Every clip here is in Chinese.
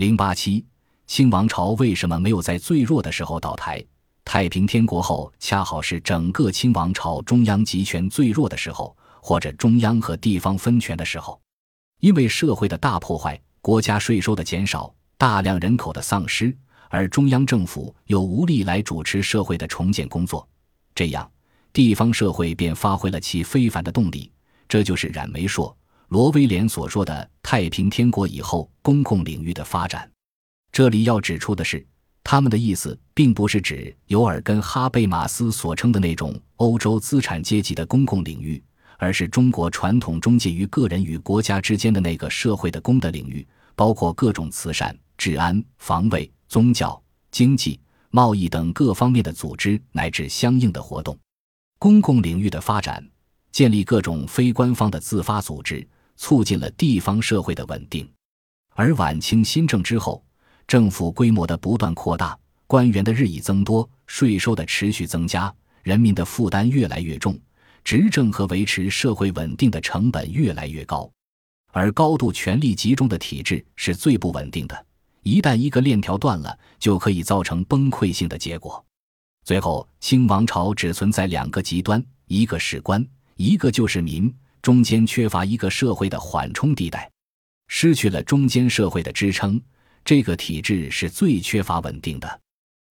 零八七，清王朝为什么没有在最弱的时候倒台？太平天国后恰好是整个清王朝中央集权最弱的时候，或者中央和地方分权的时候。因为社会的大破坏，国家税收的减少，大量人口的丧失，而中央政府又无力来主持社会的重建工作，这样地方社会便发挥了其非凡的动力。这就是冉梅说、罗威廉所说的太平天国以后公共领域的发展。这里要指出的是，他们的意思并不是指尤尔根·哈贝马斯所称的那种欧洲资产阶级的公共领域。而是中国传统中介于个人与国家之间的那个社会的公的领域，包括各种慈善、治安、防卫、宗教、经济、贸易等各方面的组织乃至相应的活动。公共领域的发展，建立各种非官方的自发组织，促进了地方社会的稳定。而晚清新政之后，政府规模的不断扩大，官员的日益增多，税收的持续增加，人民的负担越来越重。执政和维持社会稳定的成本越来越高，而高度权力集中的体制是最不稳定的。一旦一个链条断了，就可以造成崩溃性的结果。最后，清王朝只存在两个极端：一个是官，一个就是民，中间缺乏一个社会的缓冲地带，失去了中间社会的支撑，这个体制是最缺乏稳定的。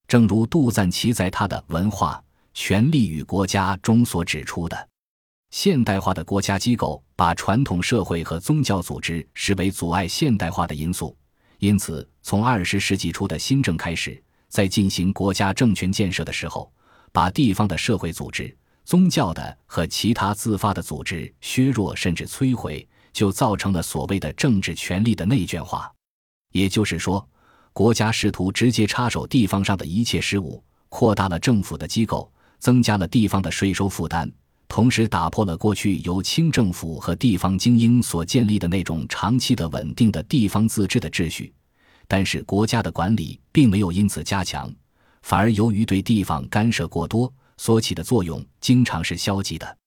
正如杜赞奇在他的文化。权力与国家中所指出的，现代化的国家机构把传统社会和宗教组织视为阻碍现代化的因素，因此，从二十世纪初的新政开始，在进行国家政权建设的时候，把地方的社会组织、宗教的和其他自发的组织削弱甚至摧毁，就造成了所谓的政治权力的内卷化。也就是说，国家试图直接插手地方上的一切事务，扩大了政府的机构。增加了地方的税收负担，同时打破了过去由清政府和地方精英所建立的那种长期的稳定的地方自治的秩序。但是，国家的管理并没有因此加强，反而由于对地方干涉过多，所起的作用经常是消极的。